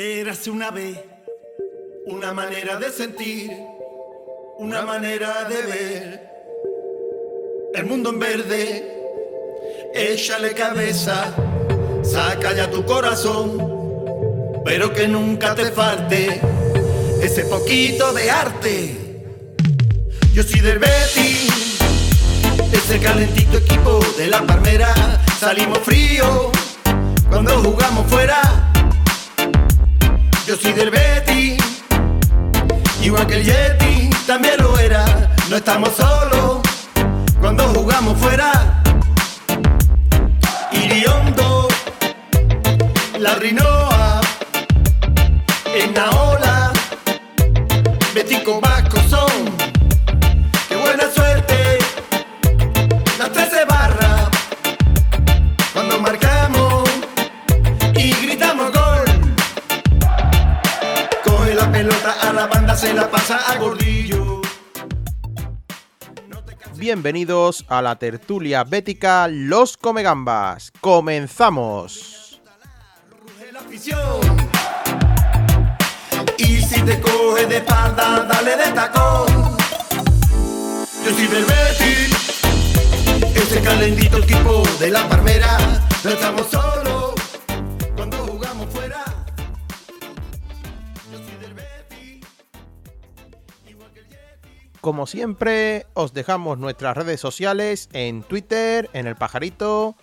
Érase una vez, una manera de sentir, una manera de ver el mundo en verde. Échale cabeza, saca ya tu corazón, pero que nunca te falte ese poquito de arte. Yo soy del Betis, ese calentito equipo de la palmera. Salimos frío cuando jugamos fuera yo soy del Betty, igual que el Yeti, también lo era. No estamos solos cuando jugamos fuera. Iriondo, la Rinoa, en la ola, Betty con Vasco son. Qué buena suerte, Bienvenidos a la tertulia bética Los Comegambas. ¡Comenzamos! Y si te coge de espalda, dale de tacón. Yo soy del Betis, ese calentito tipo de la palmera. No estamos solos Como siempre, os dejamos nuestras redes sociales en Twitter, en el pajarito,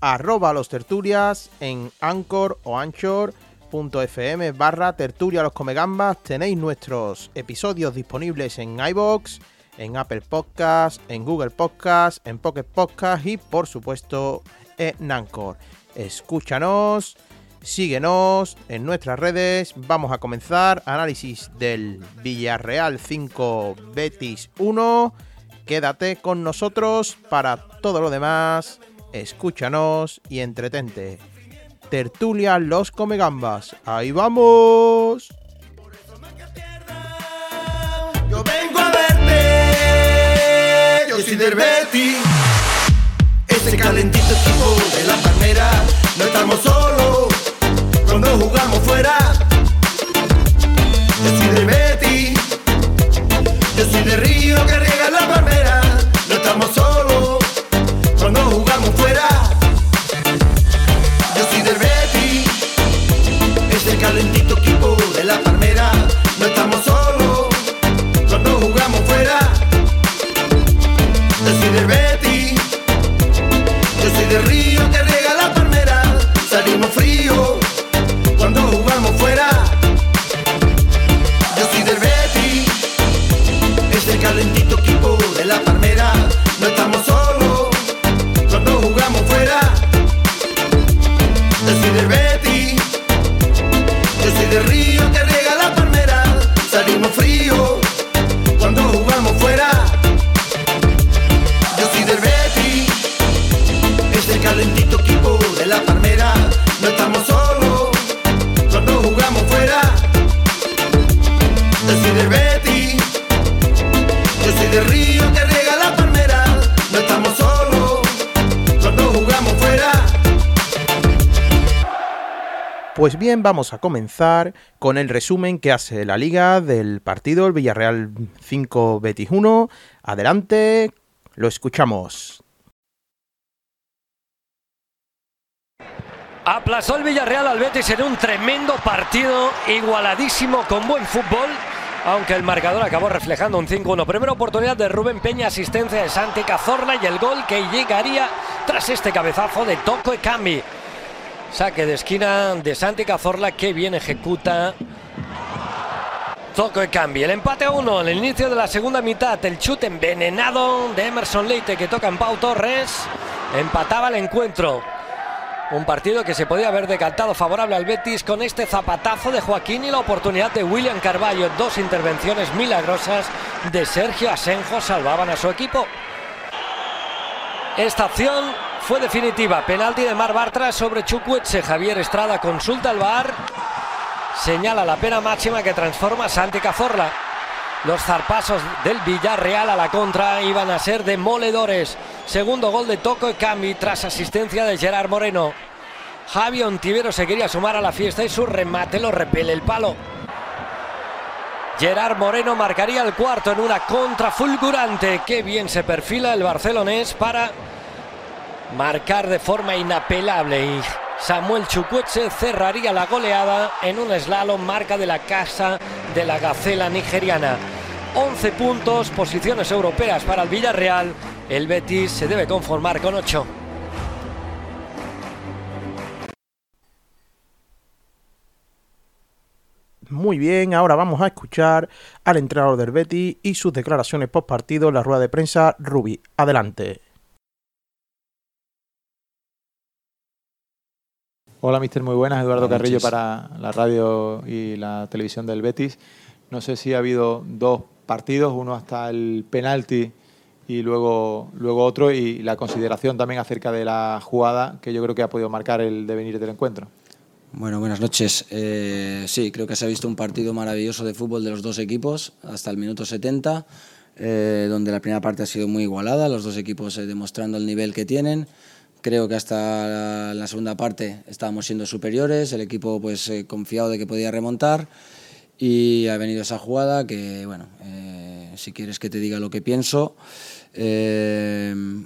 arroba los tertulias, en Anchor o Anchor.fm barra tertulia los comegambas. Tenéis nuestros episodios disponibles en iBox, en Apple Podcast, en Google Podcast, en Pocket Podcast y por supuesto en Anchor. Escúchanos, síguenos en nuestras redes. Vamos a comenzar análisis del Villarreal 5 Betis 1. Quédate con nosotros para todo lo demás. Escúchanos y entretente. Tertulia Los Comegambas. Ahí vamos. Yo vengo a verte, yo soy del Betis, ese calentito equipo de la palmera. No estamos solos cuando jugamos fuera. Yo soy del Betis, yo soy de Río que Vamos a comenzar con el resumen que hace la liga del partido, el Villarreal 5 Betis 1. Adelante, lo escuchamos. Aplazó el Villarreal al Betis en un tremendo partido, igualadísimo, con buen fútbol, aunque el marcador acabó reflejando un 5-1. Primera oportunidad de Rubén Peña, asistencia de Santi Cazorla y el gol que llegaría tras este cabezazo de Toco Ekambi. Saque de esquina de Santi Cazorla que bien ejecuta Toco Ekambi. El empate a uno en el inicio de la segunda mitad. El chute envenenado de Emerson Leite que toca en Pau Torres. Empataba el encuentro. Un partido que se podía haber decantado favorable al Betis con este zapatazo de Joaquín y la oportunidad de William Carballo. Dos intervenciones milagrosas de Sergio Asenjo salvaban a su equipo. Esta acción fue definitiva. Penalti de Mar Bartra sobre Chukwueze. Javier Estrada consulta al VAR. Señala la pena máxima que transforma Santi Cazorla. Los zarpazos del Villarreal a la contra iban a ser demoledores. Segundo gol de Toco Ekambi tras asistencia de Gerard Moreno. Javi Ontivero se quería sumar a la fiesta y su remate lo repele el palo. Gerard Moreno marcaría el cuarto en una contra fulgurante. Qué bien se perfila el barcelonés para marcar de forma inapelable. Y Samuel Chukwueze cerraría la goleada en un slalom marca de la casa de la gacela nigeriana. 11 puntos, posiciones europeas para el Villarreal. El Betis se debe conformar con 8. Muy bien, ahora vamos a escuchar al entrenador del Betis y sus declaraciones post partido en la rueda de prensa. Rubi, adelante. Hola, mister, muy buenas. Eduardo Carrillo para la radio y la televisión del Betis. No sé si ha habido dos partidos, uno hasta el penalti y luego, luego otro, y la consideración también acerca de la jugada que yo creo que ha podido marcar el devenir del encuentro. Bueno, buenas noches. Eh, sí, creo que se ha visto un partido maravilloso de fútbol de los dos equipos hasta el minuto 70, eh, donde la primera parte ha sido muy igualada, los dos equipos eh, demostrando el nivel que tienen. Creo que hasta la, segunda parte estábamos siendo superiores, el equipo pues confiado de que podía remontar y ha venido esa jugada que, bueno, si quieres que te diga lo que pienso, tengo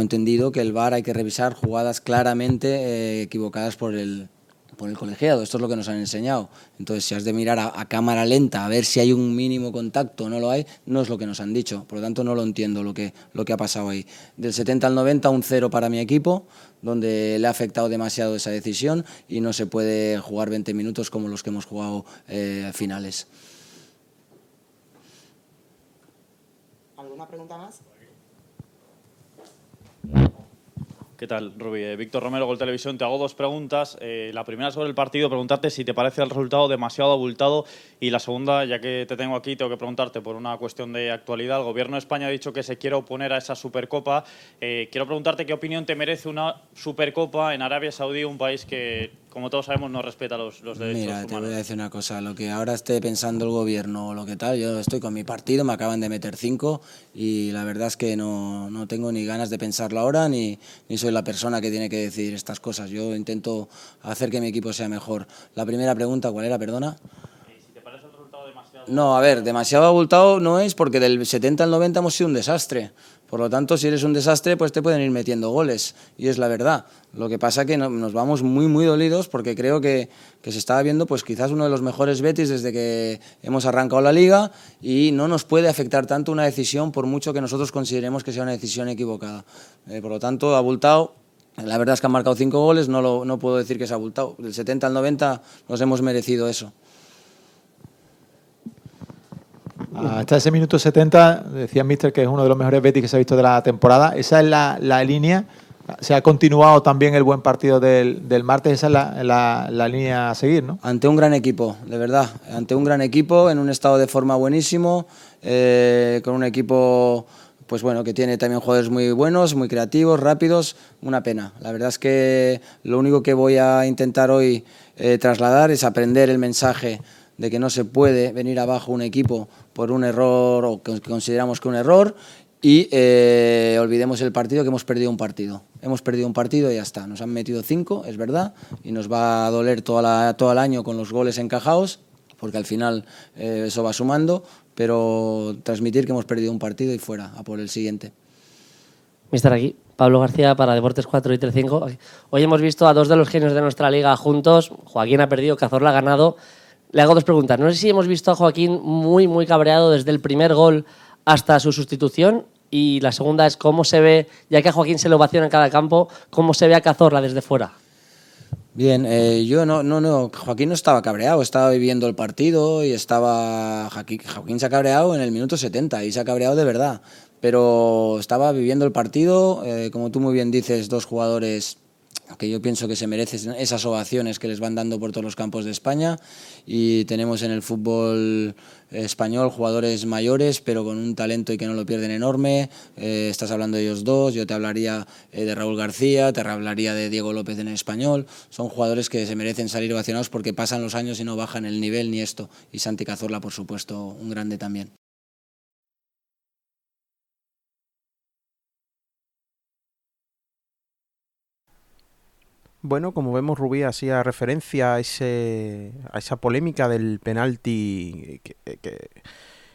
entendido que el VAR hay que revisar jugadas claramente equivocadas por el, por el colegiado, esto es lo que nos han enseñado. Entonces, si has de mirar a, cámara lenta a ver si hay un mínimo contacto o no lo hay, no es lo que nos han dicho. Por lo tanto, no lo entiendo lo que, lo que ha pasado ahí. Del 70 al 90, un cero para mi equipo, donde le ha afectado demasiado esa decisión y no se puede jugar 20 minutos como los que hemos jugado eh, finales. ¿Alguna pregunta más? ¿Qué tal, Rubí? Eh, Víctor Romero, Gol Televisión. Te hago dos preguntas. Eh, la primera sobre el partido, preguntarte si te parece el resultado demasiado abultado. Y la segunda, ya que te tengo aquí, tengo que preguntarte por una cuestión de actualidad. El Gobierno de España ha dicho que se quiere oponer a esa Supercopa. Eh, quiero preguntarte qué opinión te merece una Supercopa en Arabia Saudí, un país que como todos sabemos, no respeta los, los derechos Mira, humanos. te voy a decir una cosa. Lo que ahora esté pensando el gobierno o lo que tal, yo estoy con mi partido, me acaban de meter cinco y la verdad es que no, no tengo ni ganas de pensarlo ahora ni, ni soy la persona que tiene que decir estas cosas. Yo intento hacer que mi equipo sea mejor. La primera pregunta, ¿cuál era? Perdona. No, a ver, demasiado abultado no es porque del 70 al 90 hemos sido un desastre. Por lo tanto, si eres un desastre, pues te pueden ir metiendo goles. Y es la verdad. Lo que pasa es que nos vamos muy, muy dolidos porque creo que, se estaba viendo pues quizás uno de los mejores Betis desde que hemos arrancado la liga y no nos puede afectar tanto una decisión por mucho que nosotros consideremos que sea una decisión equivocada. Eh, por lo tanto, abultado, la verdad es que han marcado cinco goles, no, lo, no puedo decir que se ha abultado. Del 70 al 90 nos hemos merecido eso. Hasta ese minuto 70, decía Mister que es uno de los mejores Betis que se ha visto de la temporada. Esa es la, la línea. Se ha continuado también el buen partido del, del martes. Esa es la, la, la, línea a seguir, ¿no? Ante un gran equipo, de verdad. Ante un gran equipo, en un estado de forma buenísimo, eh, con un equipo pues bueno, que tiene también jugadores muy buenos, muy creativos, rápidos, una pena. La verdad es que lo único que voy a intentar hoy eh, trasladar es aprender el mensaje de que no se puede venir abajo un equipo por un error o que consideramos que un error y eh, olvidemos el partido que hemos perdido un partido. Hemos perdido un partido y ya está. Nos han metido cinco, es verdad, y nos va a doler toda la, todo el año con los goles encajados, porque al final eh, eso va sumando, pero transmitir que hemos perdido un partido y fuera, a por el siguiente. Mister aquí, Pablo García para Deportes 4 y 35. Hoy hemos visto a dos de los genios de nuestra liga juntos. Joaquín ha perdido, Cazorla ha ganado. Le hago dos preguntas. No sé si hemos visto a Joaquín muy, muy cabreado desde el primer gol hasta su sustitución. Y la segunda es cómo se ve, ya que a Joaquín se lo ovaciona en cada campo, cómo se ve a Cazorla desde fuera. Bien, eh, yo no, no, no, Joaquín no estaba cabreado, estaba viviendo el partido y estaba. Joaquín, Joaquín se ha cabreado en el minuto 70 y se ha cabreado de verdad, pero estaba viviendo el partido, eh, como tú muy bien dices, dos jugadores que yo pienso que se merecen esas ovaciones que les van dando por todos los campos de España. Y tenemos en el fútbol español jugadores mayores pero con un talento y que no lo pierden enorme. Eh, estás hablando de ellos dos. Yo te hablaría eh, de Raúl García te hablaría de Diego López en español. Son jugadores que se merecen salir ovacionados porque pasan los años y no bajan el nivel ni esto. Y Santi Cazorla por supuesto un grande también Bueno, como vemos, Rubí hacía referencia a, ese, a esa polémica del penalti que,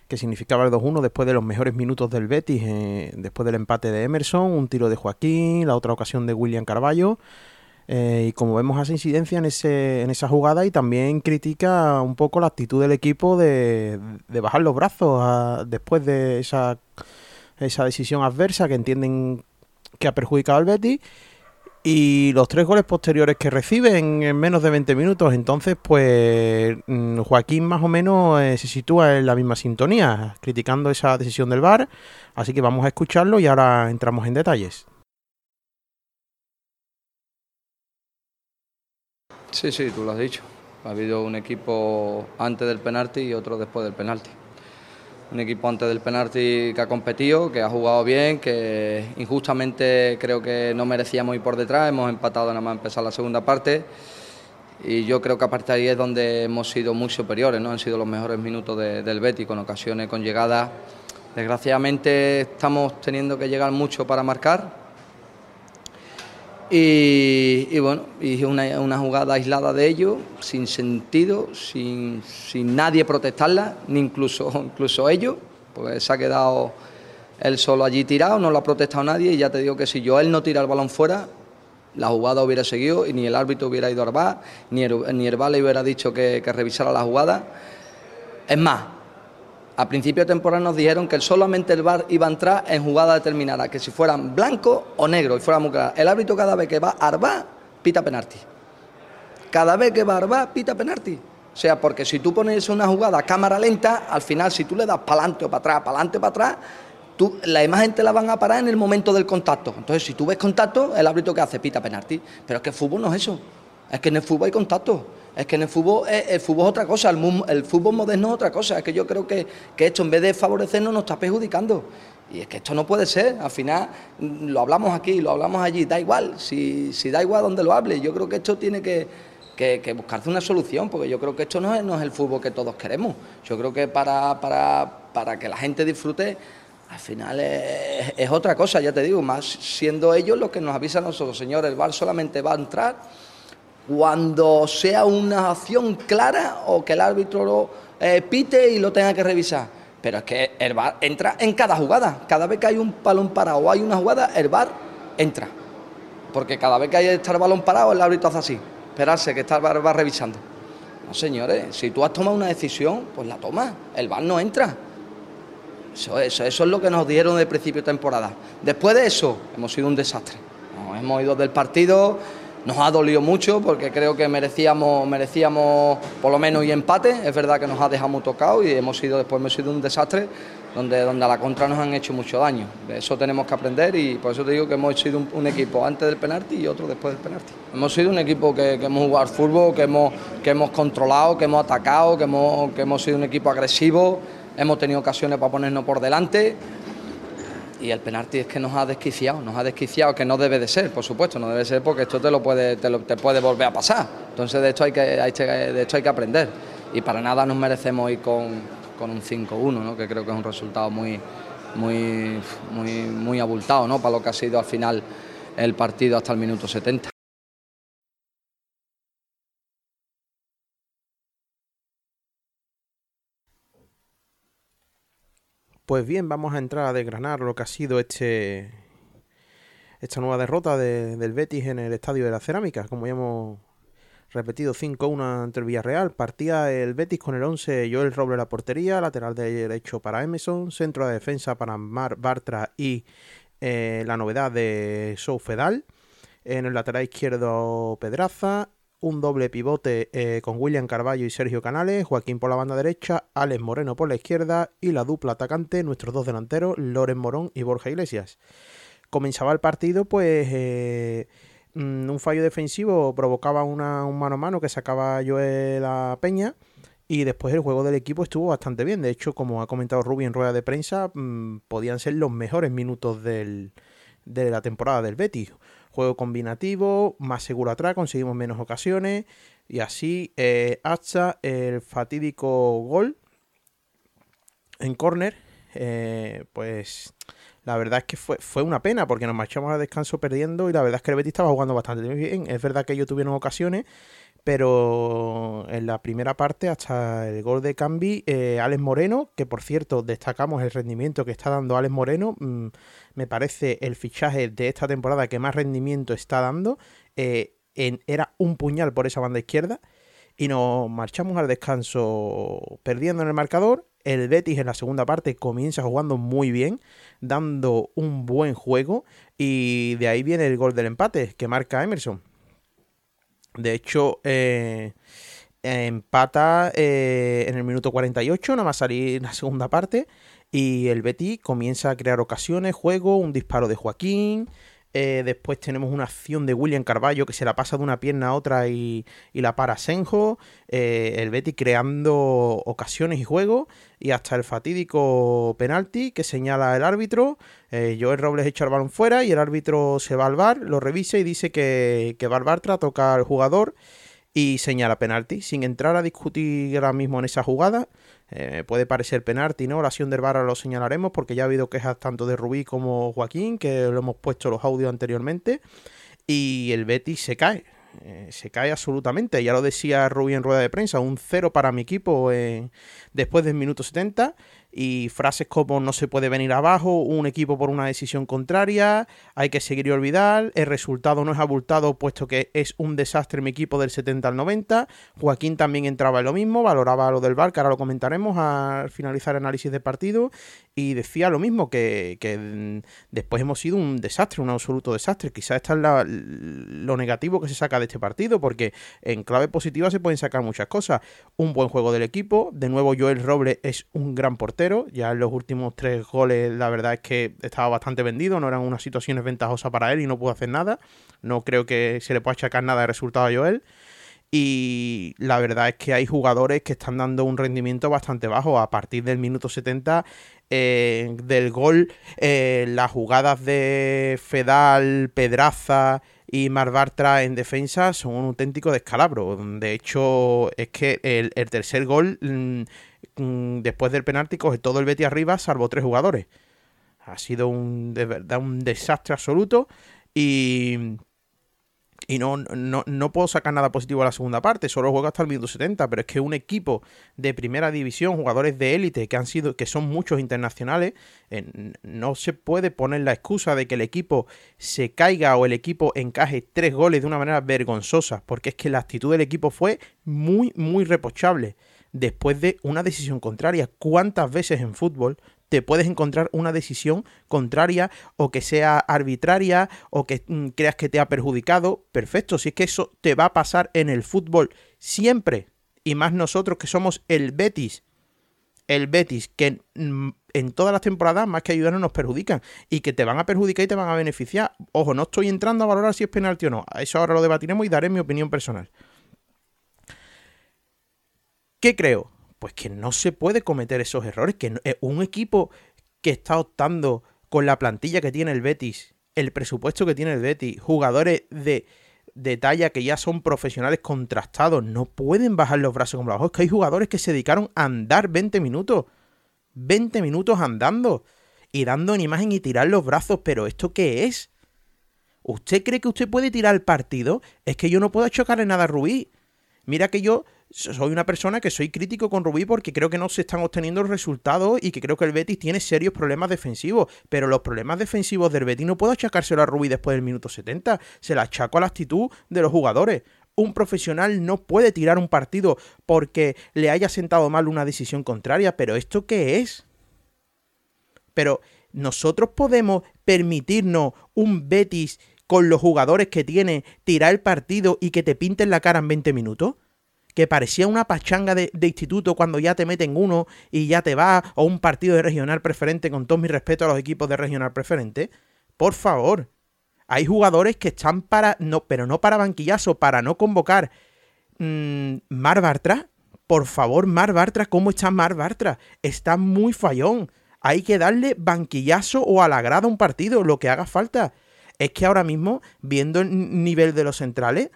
que, significaba el 2-1 después de los mejores minutos del Betis, eh, después del empate de Emerson, un tiro de Joaquín, la otra ocasión de William Carballo. Eh, y como vemos, hace incidencia en, ese, en esa jugada y también critica un poco la actitud del equipo de, bajar los brazos después de esa, esa decisión adversa que entienden que ha perjudicado al Betis y los tres goles posteriores que reciben en menos de 20 minutos. Entonces, pues mm, Joaquín más o menos eh, se sitúa en la misma sintonía, criticando esa decisión del VAR. Así que vamos a escucharlo y ahora entramos en detalles. Sí, sí, tú lo has dicho. Ha habido un equipo antes del penalti y otro después del penalti un equipo antes del penalti que ha competido, que ha jugado bien, que injustamente creo que no merecíamos ir por detrás, hemos empatado nada más empezar la segunda parte y yo creo que a partir de ahí es donde hemos sido muy superiores, ¿no? han sido los mejores minutos del Betis, con ocasiones, con llegadas. Desgraciadamente estamos teniendo que llegar mucho para marcar, y, bueno, y una, una, jugada aislada de ellos, sin sentido, sin, sin, nadie protestarla, ni incluso, incluso ellos, pues se ha quedado él solo allí tirado, no lo ha protestado nadie y ya te digo que si yo él no tira el balón fuera, la jugada hubiera seguido y ni el árbitro hubiera ido a Arbar, ni el, ni le hubiera dicho que, que revisara la jugada. Es más, a principio de temporada nos dijeron que solamente el VAR iba a entrar en jugada determinada, que si fueran blanco o negro y fuera muy claro. El árbitro cada vez que va a Arba, pita penalti. Cada vez que va a Arba, pita penalti. O sea, porque si tú pones una jugada a cámara lenta, al final si tú le das para adelante o para atrás, para adelante o para atrás, tú, la imagen te la van a parar en el momento del contacto. Entonces, si tú ves contacto, el árbitro que hace pita penalti. Pero es que el fútbol no es eso. Es que en el fútbol hay contacto. Es que en el fútbol, eh, el fútbol es otra cosa, el, fútbol moderno es otra cosa. Es que yo creo que, esto en vez de favorecernos nos está perjudicando. Y es que esto no puede ser. Al final mm, lo hablamos aquí, lo hablamos allí, da igual. Si, si da igual donde lo hable. Yo creo que esto tiene que, que, buscarse una solución, porque yo creo que esto no es, no es el fútbol que todos queremos. Yo creo que para, para, para que la gente disfrute, al final es, es, otra cosa, ya te digo, más siendo ellos los que nos avisan a nosotros, señor, el bar solamente va a entrar cuando sea una acción clara o que el árbitro lo eh, pite y lo tenga que revisar. Pero es que el VAR entra en cada jugada. Cada vez que hay un balón parado o hay una jugada, el VAR entra. Porque cada vez que hay estar el balón parado, el árbitro hace así. Esperarse que está el VAR va revisando. No, señores, si tú has tomado una decisión, pues la tomas. El VAR no entra. Eso es lo que nos dieron de principio de temporada. Después de eso, hemos sido un desastre. Nos hemos ido del partido nos ha dolido mucho porque creo que merecíamos, merecíamos por lo menos y empate. Es verdad que nos ha dejado muy tocado y hemos sido, después hemos sido un desastre donde, donde a la contra nos han hecho mucho daño. De eso tenemos que aprender y por eso te digo que hemos sido un, equipo antes del penalti y otro después del penalti. Hemos sido un equipo que, hemos jugado al fútbol, que hemos, que hemos controlado, que hemos atacado, que hemos, que hemos sido un equipo agresivo, hemos tenido ocasiones para ponernos por delante y el penalti es que nos ha desquiciado, nos ha desquiciado, que no debe de ser, por supuesto, no debe ser porque esto te lo puede, te, te puede volver a pasar. Entonces de esto hay que, de esto hay que aprender. Y para nada nos merecemos ir con, con un 5-1, ¿no? que creo que es un resultado muy, muy, muy, muy abultado ¿no? para lo que ha sido al final el partido hasta el minuto 70. Pues bien, vamos a entrar a desgranar lo que ha sido este esta nueva derrota del Betis en el Estadio de la Cerámica. Como ya hemos repetido, 5-1 ante el Villarreal. Partía el Betis con el 11 Joel Roble la portería, lateral derecho para Emerson, centro de defensa para Mar Bartra y eh, la novedad de Soufedal. En el lateral izquierdo Pedraza, un doble pivote eh, con William Carballo y Sergio Canales, Joaquín por la banda derecha, Alex Moreno por la izquierda y la dupla atacante, nuestros dos delanteros, Loren Morón y Borja Iglesias. Comenzaba el partido, pues eh, mm, un fallo defensivo provocaba una, un mano a mano que sacaba Joel a Peña. Y después el juego del equipo estuvo bastante bien. De hecho, como ha comentado Rubi en rueda de prensa, mm, podían ser los mejores minutos de la temporada del Betis Juego combinativo, más seguro atrás, conseguimos menos ocasiones. Y así eh, hasta el fatídico gol en córner eh, pues la verdad es que fue, fue una pena porque nos marchamos a descanso perdiendo y la verdad es que el Betis estaba jugando bastante bien. Es verdad que ellos tuvieron ocasiones, pero en la primera parte, hasta el gol de Cambi, eh, Alex Moreno, que por cierto destacamos el rendimiento que está dando Alex Moreno, mm, me parece el fichaje de esta temporada que más rendimiento está dando, eh, era un puñal por esa banda izquierda y nos marchamos al descanso perdiendo en el marcador. El Betis en la segunda parte comienza jugando muy bien, dando un buen juego y de ahí viene el gol del empate que marca Emerson. De hecho, eh, empata eh, en el minuto 48, nada más salir la segunda parte. Y el Betty comienza a crear ocasiones, juego, un disparo de Joaquín. Eh, después tenemos una acción de William Carballo que se la pasa de una pierna a otra y, la para Senjo. el Betty creando ocasiones y juego. Y hasta el fatídico penalti que señala el árbitro. Joel Robles echa el balón fuera y el árbitro se va al bar, lo revisa y dice que, que Barbartra toca al jugador y señala penalti. Sin entrar a discutir ahora mismo en esa jugada, eh, puede parecer penalti, ¿no? La acción del VAR lo señalaremos porque ya ha habido quejas tanto de Rubí como Joaquín, que lo hemos puesto los audios anteriormente, y el Betis se cae. Eh, se cae absolutamente, ya lo decía Rubí en rueda de prensa, un cero para mi equipo después del minuto 70 y frases como no se puede venir abajo, un equipo por una decisión contraria, hay que seguir y olvidar, el resultado no es abultado puesto que es un desastre mi equipo del 70 al 90, Joaquín también entraba en lo mismo, valoraba lo del bar, que ahora lo comentaremos al finalizar el análisis de partido, y decía lo mismo, que, que después hemos sido un desastre, un absoluto desastre, quizás esta es lo negativo que se saca de este partido, porque en clave positiva se pueden sacar muchas cosas, un buen juego del equipo, de nuevo Joel Roble es un gran portero, ya en los últimos tres goles, la verdad es que estaba bastante vendido, no eran unas situaciones ventajosas para él y no pudo hacer nada. No creo que se le pueda achacar nada de resultado a Joel. Y la verdad es que hay jugadores que están dando un rendimiento bastante bajo. A partir del minuto 70 eh, del gol, eh, las jugadas de Fedal, Pedraza y Marbartra en defensa son un auténtico descalabro. De hecho, es que el, el tercer gol mm, después del penalti coge todo el Betty arriba, salvo tres jugadores. Ha sido un, de verdad un desastre absoluto y, y no, no, no, puedo sacar nada positivo a la segunda parte, solo juego hasta el minuto 70, pero es que un equipo de primera división, jugadores de élite que han sido, que son muchos internacionales, no se puede poner la excusa de que el equipo se caiga o el equipo encaje tres goles de una manera vergonzosa, porque es que la actitud del equipo fue muy, muy reprochable después de una decisión contraria. ¿Cuántas veces en fútbol te puedes encontrar una decisión contraria o que sea arbitraria o que mm, creas que te ha perjudicado? Perfecto, si es que eso te va a pasar en el fútbol siempre. Y más nosotros que somos el Betis. El Betis, que mm, en todas las temporadas, más que ayudarnos, nos perjudican. Y que te van a perjudicar y te van a beneficiar. Ojo, no estoy entrando a valorar si es penalti o no. Eso ahora lo debatiremos y daré mi opinión personal. ¿Qué creo? Pues que no se puede cometer esos errores, que un equipo que está optando con la plantilla que tiene el Betis, el presupuesto que tiene el Betis, jugadores de, de talla que ya son profesionales contrastados, no pueden bajar los brazos como abajo. Es que hay jugadores que se dedicaron a andar 20 minutos. 20 minutos andando y dando en imagen y tirar los brazos, pero ¿esto qué es? ¿Usted cree que usted puede tirar el partido? Es que yo no puedo chocarle nada a Rubí. Mira que yo soy una persona que soy crítico con Rubí porque creo que no se están obteniendo resultados y que creo que el Betis tiene serios problemas defensivos. Pero los problemas defensivos del Betis no puedo achacárselo a Rubí después del minuto 70. Se la achaco a la actitud de los jugadores. Un profesional no puede tirar un partido porque le haya sentado mal una decisión contraria. Pero ¿esto qué es? Pero nosotros podemos permitirnos un Betis con los jugadores que tiene tirar el partido y que te pinten la cara en 20 minutos que parecía una pachanga de, instituto cuando ya te meten uno y ya te va, o un partido de regional preferente, con todo mi respeto a los equipos de regional preferente. Por favor, hay jugadores que están para, no, pero no para banquillazo, para no convocar. Mm, Mar Bartra, por favor, Mar Bartra, ¿cómo está Mar Bartra? Está muy fallón. Hay que darle banquillazo o a grada un partido, lo que haga falta. Es que ahora mismo, viendo el nivel de los centrales,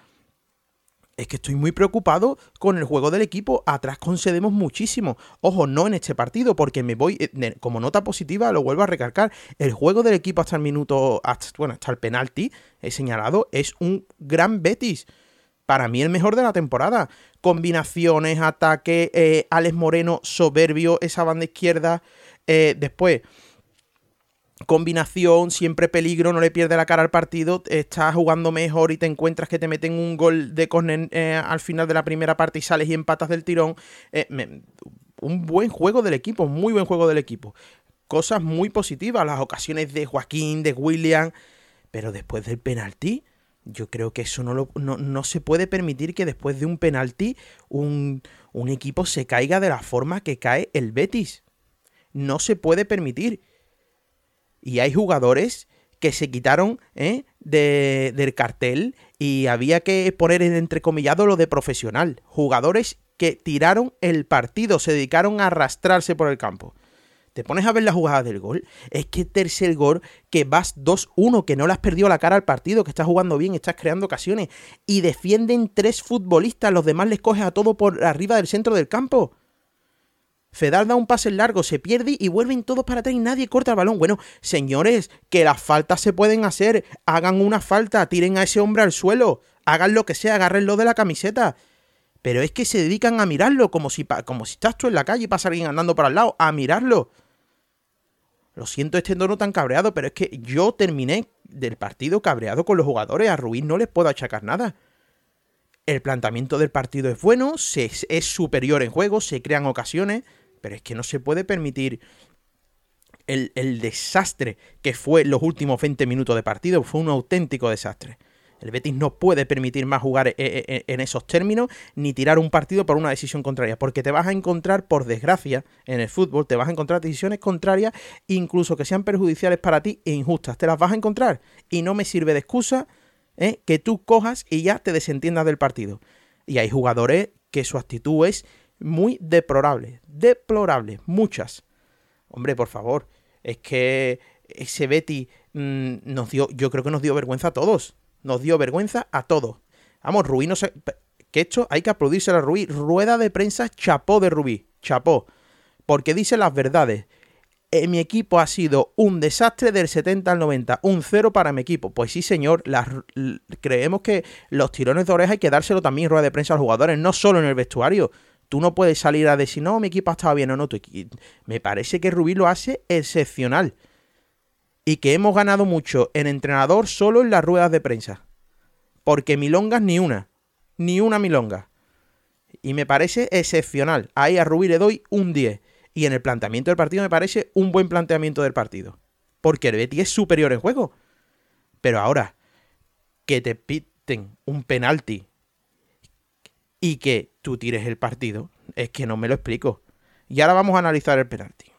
es que estoy muy preocupado con el juego del equipo. Atrás concedemos muchísimo. Ojo, no en este partido, porque me voy, eh, como nota positiva, lo vuelvo a recalcar. El juego del equipo hasta el minuto, hasta, bueno, hasta el penalti, he señalado, es un gran Betis. Para mí el mejor de la temporada. Combinaciones, ataque, eh, Alex Moreno soberbio, esa banda izquierda. Eh, después, combinación, siempre peligro, no le pierde la cara al partido, estás jugando mejor y te encuentras que te meten un gol de córner eh, al final de la primera parte y sales y empatas del tirón. Eh, un buen juego del equipo, muy buen juego del equipo. Cosas muy positivas, las ocasiones de Joaquín, de William, pero después del penalti, yo creo que eso no, lo, no, se puede permitir que después de un penalti un, un equipo se caiga de la forma que cae el Betis. No se puede permitir. Y hay jugadores que se quitaron ¿eh? del cartel y había que poner en entrecomillado lo de profesional. Jugadores que tiraron el partido, se dedicaron a arrastrarse por el campo. Te pones a ver la jugada del gol. Es que tercer gol, que vas 2-1, que no le has perdido la cara al partido, que estás jugando bien, estás creando ocasiones. Y defienden tres futbolistas, los demás les coges a todo por arriba del centro del campo. Fedal da un pase largo, se pierde y vuelven todos para atrás y nadie corta el balón. Bueno, señores, que las faltas se pueden hacer. Hagan una falta, tiren a ese hombre al suelo, hagan lo que sea, agárrenlo de la camiseta. Pero es que se dedican a mirarlo como si, como si estás tú en la calle y pasa alguien andando por al lado, a mirarlo. Lo siento este tono tan cabreado, pero es que yo terminé del partido cabreado con los jugadores. A Ruiz no les puedo achacar nada. El planteamiento del partido es bueno, es superior en juego, se crean ocasiones, pero es que no se puede permitir el, desastre que fue los últimos 20 minutos de partido. Fue un auténtico desastre. El Betis no puede permitir más jugar e, e, e, en esos términos ni tirar un partido por una decisión contraria, porque te vas a encontrar, por desgracia, en el fútbol, te vas a encontrar decisiones contrarias, incluso que sean perjudiciales para ti e injustas. Te las vas a encontrar y no me sirve de excusa ¿eh? que tú cojas y ya te desentiendas del partido. Y hay jugadores que su actitud es muy deplorable, deplorable, muchas. Hombre, por favor, es que ese Betty mm, nos dio, yo creo que nos dio vergüenza a todos, nos dio vergüenza a todos. Vamos, Rubí no se... Que esto hay que aplaudirse a Rubí. Rueda de prensa chapó de Rubí, chapó. Porque dice las verdades. Eh, mi equipo ha sido un desastre del 70 al 90, un cero para mi equipo. Pues sí, señor, creemos que los tirones de oreja hay que dárselo también rueda de prensa a los jugadores, no solo en el vestuario. Tú no puedes salir a decir, no, mi equipo ha estado bien o no. Me parece que Rubí lo hace excepcional. Y que hemos ganado mucho en entrenador solo en las ruedas de prensa. Porque milongas ni una. Ni una milonga. Y me parece excepcional. Ahí a Rubí le doy un 10. Y en el planteamiento del partido me parece un buen planteamiento del partido. Porque el Betty es superior en juego. Pero ahora, que te piten un penalti y que tú tires el partido. Es que no me lo explico. Y ahora vamos a analizar el penalti.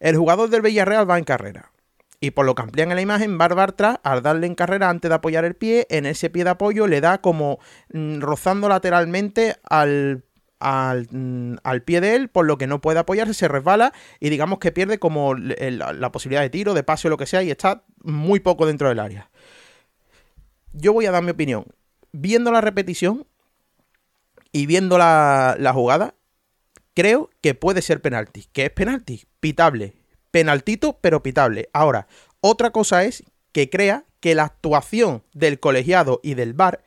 El jugador del Villarreal va en carrera. Y por lo que amplían en la imagen, Barbar tras, al darle en carrera antes de apoyar el pie, en ese pie de apoyo le da como mm, rozando lateralmente al, al, mm, al, pie de él, por lo que no puede apoyarse, se resbala y digamos que pierde como la posibilidad de tiro, de pase o lo que sea y está muy poco dentro del área. Yo voy a dar mi opinión viendo la repetición y viendo la, jugada, creo que puede ser penalti. ¿Qué es penalti? Pitable. Penaltito, pero pitable. Ahora, otra cosa es que crea que la actuación del colegiado y del VAR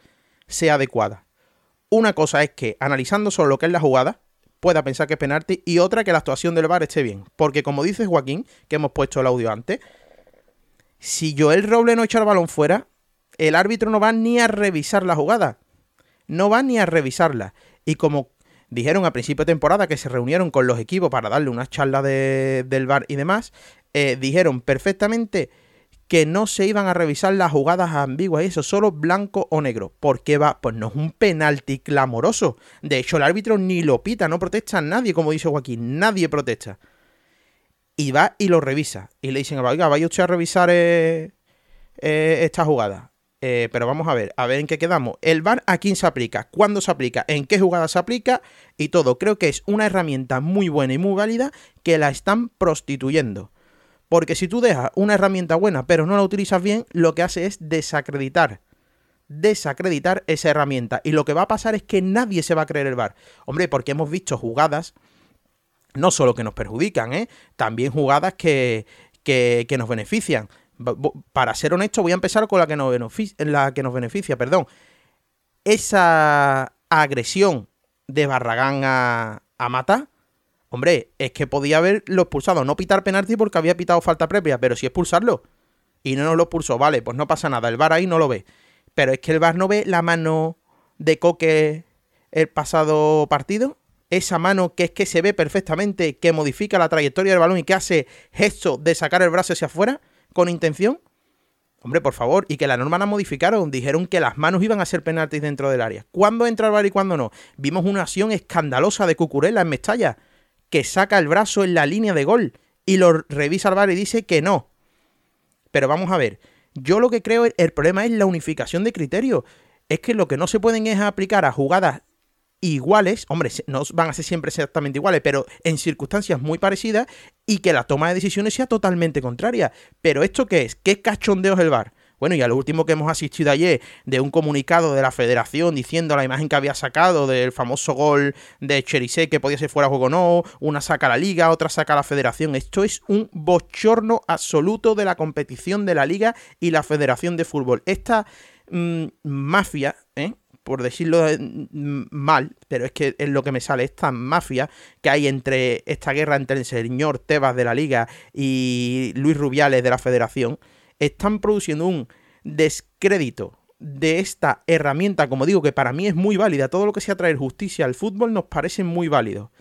sea adecuada. Una cosa es que, analizando solo lo que es la jugada, pueda pensar que es penalti, y otra que la actuación del VAR esté bien. Porque como dice Joaquín, que hemos puesto el audio antes, si Joel Roble no echa el balón fuera, el árbitro no va ni a revisar la jugada. No va ni a revisarla. Y como dijeron a principio de temporada que se reunieron con los equipos para darle una charla del bar y demás, eh, dijeron perfectamente que no se iban a revisar las jugadas ambiguas y eso, solo blanco o negro. ¿Por qué va? Pues no es un penalti clamoroso. De hecho, el árbitro ni lo pita, no protesta a nadie, como dice Joaquín, nadie protesta. Y va y lo revisa. Y le dicen, oiga, vaya usted a revisar eh, eh, esta jugada. Eh, pero vamos a ver, a ver en qué quedamos. El VAR a quién se aplica, cuándo se aplica, en qué jugada se aplica y todo. Creo que es una herramienta muy buena y muy válida que la están prostituyendo. Porque si tú dejas una herramienta buena pero no la utilizas bien, lo que hace es desacreditar desacreditar esa herramienta. Y lo que va a pasar es que nadie se va a creer el VAR. Hombre, porque hemos visto jugadas, no solo que nos perjudican, ¿eh? también jugadas que, que, que nos benefician. Para ser honesto, voy a empezar con la que nos beneficia, la que nos beneficia perdón. Esa agresión de Barragán a, Mata, hombre, es que podía haberlo expulsado. No pitar penalti porque había pitado falta previa, pero sí expulsarlo. Y no nos lo expulsó, vale, pues no pasa nada. El VAR ahí no lo ve. Pero es que el VAR no ve la mano de Coque el pasado partido. Esa mano que es que se ve perfectamente, que modifica la trayectoria del balón y que hace gesto de sacar el brazo hacia afuera con intención. Hombre, por favor, y que la norma la modificaron, dijeron que las manos iban a ser penaltis dentro del área. ¿Cuándo entra el VAR y cuándo no? Vimos una acción escandalosa de Cucurella en Mestalla, que saca el brazo en la línea de gol y lo revisa el VAR y dice que no. Pero vamos a ver, yo lo que creo, el problema es la unificación de criterios. Es que lo que no se pueden es aplicar a jugadas iguales, hombre, no van a ser siempre exactamente iguales, pero en circunstancias muy parecidas y que la toma de decisiones sea totalmente contraria. Pero ¿esto qué es? ¿Qué cachondeo es el VAR? Bueno, y a lo último que hemos asistido ayer de un comunicado de la federación diciendo la imagen que había sacado del famoso gol de Cherise que podía ser fuera de juego o no, una saca a la liga, otra saca a la federación. Esto es un bochorno absoluto de la competición de la liga y la federación de fútbol. Esta mm, mafia, ¿eh? Por decirlo mm, mal, pero es que es lo que me sale, esta mafia que hay entre esta guerra entre el señor Tebas de la liga y Luis Rubiales de la federación, están produciendo un descrédito de esta herramienta, como digo, que para mí es muy válida, todo lo que sea traer justicia al fútbol nos parece muy válido,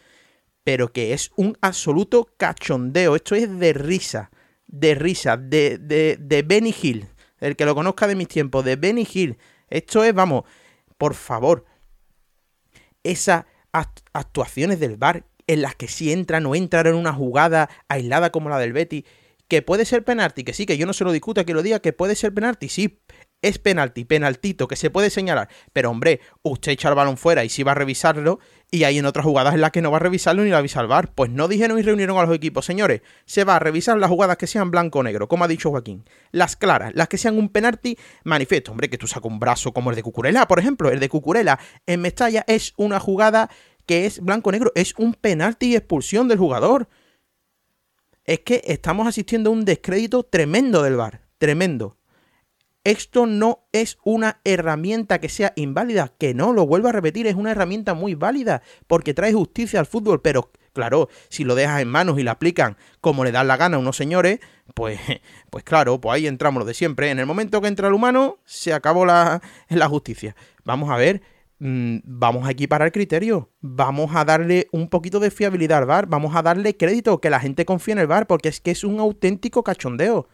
pero que es un absoluto cachondeo, esto es de risa, de risa, de, de, de Benny Hill, el que lo conozca de mis tiempos, de Benny Hill, esto es, vamos, por favor, esas actuaciones del bar en las que si entran o entran en una jugada aislada como la del Betty, que puede ser penalti, que sí, que yo no se lo discuta que lo diga, que puede ser penalti, sí, es penalti, penaltito, que se puede señalar. Pero hombre, usted echa el balón fuera y sí va a revisarlo, y hay en otras jugadas en las que no va a revisarlo ni la va a salvar. Pues no dijeron y reunieron a los equipos, señores, se va a revisar las jugadas que sean blanco o negro, como ha dicho Joaquín. Las claras, las que sean un penalti, manifiesto. Hombre, que tú sacas un brazo como el de Cucurela, por ejemplo, el de Cucurela en Mestalla es una jugada que es blanco negro, es un penalti y expulsión del jugador es que estamos asistiendo a un descrédito tremendo del VAR, tremendo. Esto no es una herramienta que sea inválida, que no, lo vuelvo a repetir, es una herramienta muy válida porque trae justicia al fútbol, pero claro, si lo dejas en manos y la aplican como le dan la gana a unos señores, pues, pues claro, pues ahí entramos lo de siempre. En el momento que entra el humano, se acabó la, la justicia. Vamos a ver, Mm, vamos a equiparar el criterio, vamos a darle un poquito de fiabilidad al VAR, vamos a darle crédito, que la gente confíe en el VAR, porque es que es un auténtico cachondeo.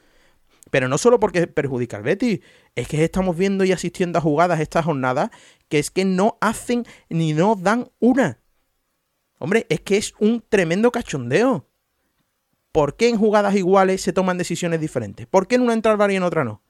Pero no solo porque perjudica al Betty, es que estamos viendo y asistiendo a jugadas esta jornada que es que no hacen ni no dan una. Hombre, es que es un tremendo cachondeo. ¿Por qué en jugadas iguales se toman decisiones diferentes? ¿Por qué en una entra el VAR y en otra no?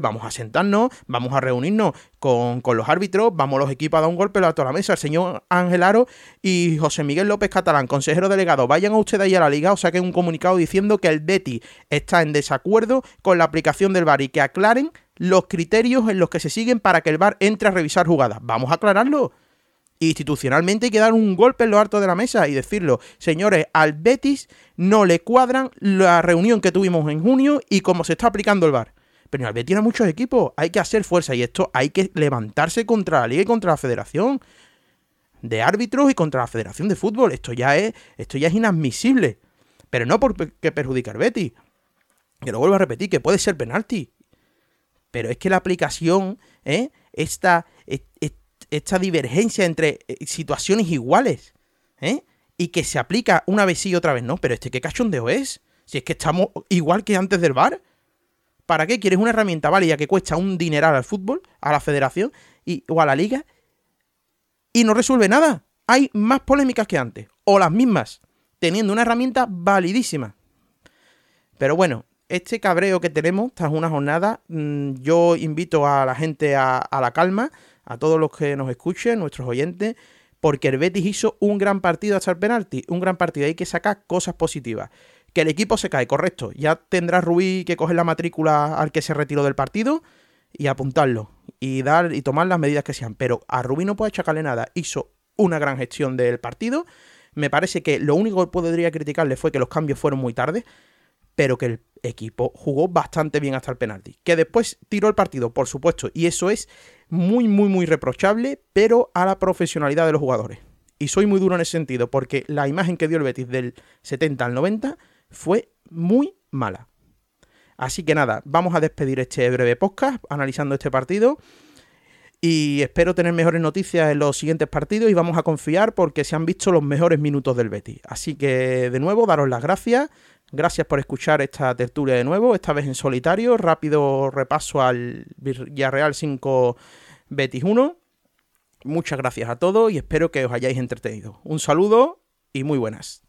Vamos a sentarnos, vamos a reunirnos con, los árbitros, vamos los equipos a dar un golpe a toda la mesa. El señor Ángel Aro y José Miguel López Catalán, consejero delegado, vayan a ustedes ahí a la liga o saquen un comunicado diciendo que el Betty está en desacuerdo con la aplicación del VAR y que aclaren los criterios en los que se siguen para que el VAR entre a revisar jugadas. Vamos a aclararlo. Institucionalmente hay que dar un golpe en lo alto de la mesa y decirlo, señores, al Betis no le cuadran la reunión que tuvimos en junio y cómo se está aplicando el VAR. Pero Betis tiene muchos equipos, hay que hacer fuerza y esto hay que levantarse contra la liga y contra la federación de árbitros y contra la federación de fútbol. Esto ya es, esto ya es inadmisible. Pero no porque perjudique al Betis. Que lo vuelvo a repetir, que puede ser penalti. Pero es que la aplicación, ¿eh? esta, esta divergencia entre eh, situaciones iguales, ¿eh? y que se aplica una vez sí y otra vez no. Pero este qué cachondeo es. Si es que estamos igual que antes del bar. ¿Para qué quieres una herramienta válida que cuesta un dineral al fútbol, a la federación y, o a la liga? Y no resuelve nada. Hay más polémicas que antes, o las mismas, teniendo una herramienta validísima. Pero bueno, este cabreo que tenemos tras una jornada, mm, yo invito a la gente a, la calma, a todos los que nos escuchen, nuestros oyentes, porque el Betis hizo un gran partido hasta el penalti, un gran partido, hay que sacar cosas positivas. Que el equipo se cae, correcto. Ya tendrá Rubí que coger la matrícula al que se retiró del partido y apuntarlo. y dar y tomar las medidas que sean. Pero a Rubí no puede achacarle nada. Hizo una gran gestión del partido. Me parece que lo único que podría criticarle fue que los cambios fueron muy tarde, pero que el equipo jugó bastante bien hasta el penalti. Que después tiró el partido, por supuesto, y eso es muy, muy, muy reprochable, pero a la profesionalidad de los jugadores. Y soy muy duro en ese sentido, porque la imagen que dio el Betis del 70 al 90 fue muy mala. Así que nada, vamos a despedir este breve podcast analizando este partido. Y espero tener mejores noticias en los siguientes partidos y vamos a confiar porque se han visto los mejores minutos del Betis. Así que de nuevo, daros las gracias. Gracias por escuchar esta tertulia de nuevo, esta vez en solitario. Rápido repaso al Villarreal 5 Betis 1. Muchas gracias a todos y espero que os hayáis entretenido. Un saludo y muy buenas.